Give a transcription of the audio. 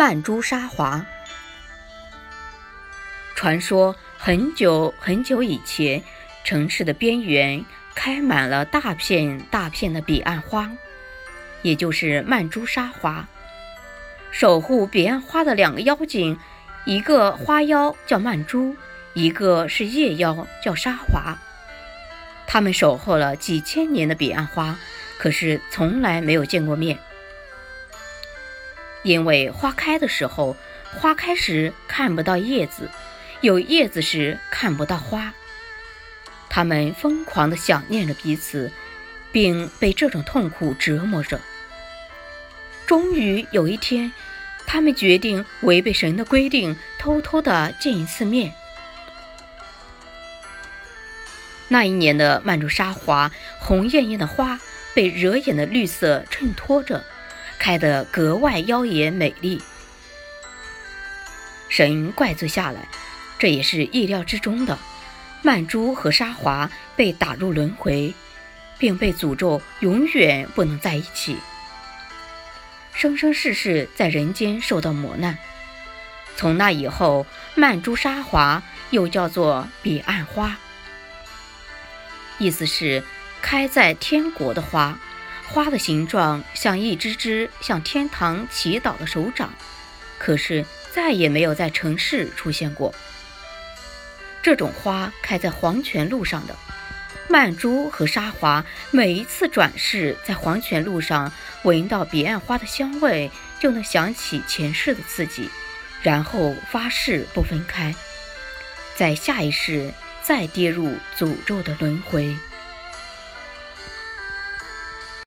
曼珠沙华。传说很久很久以前，城市的边缘开满了大片大片的彼岸花，也就是曼珠沙华。守护彼岸花的两个妖精，一个花妖叫曼珠，一个是夜妖叫沙华。他们守候了几千年的彼岸花，可是从来没有见过面。因为花开的时候，花开时看不到叶子；有叶子时看不到花。他们疯狂地想念着彼此，并被这种痛苦折磨着。终于有一天，他们决定违背神的规定，偷偷地见一次面。那一年的曼珠沙华，红艳艳的花被惹眼的绿色衬托着。开得格外妖冶美丽，神怪罪下来，这也是意料之中的。曼珠和沙华被打入轮回，并被诅咒永远不能在一起，生生世世在人间受到磨难。从那以后，曼珠沙华又叫做彼岸花，意思是开在天国的花。花的形状像一只只向天堂祈祷的手掌，可是再也没有在城市出现过。这种花开在黄泉路上的曼珠和沙华，每一次转世在黄泉路上闻到彼岸花的香味，就能想起前世的自己，然后发誓不分开，在下一世再跌入诅咒的轮回。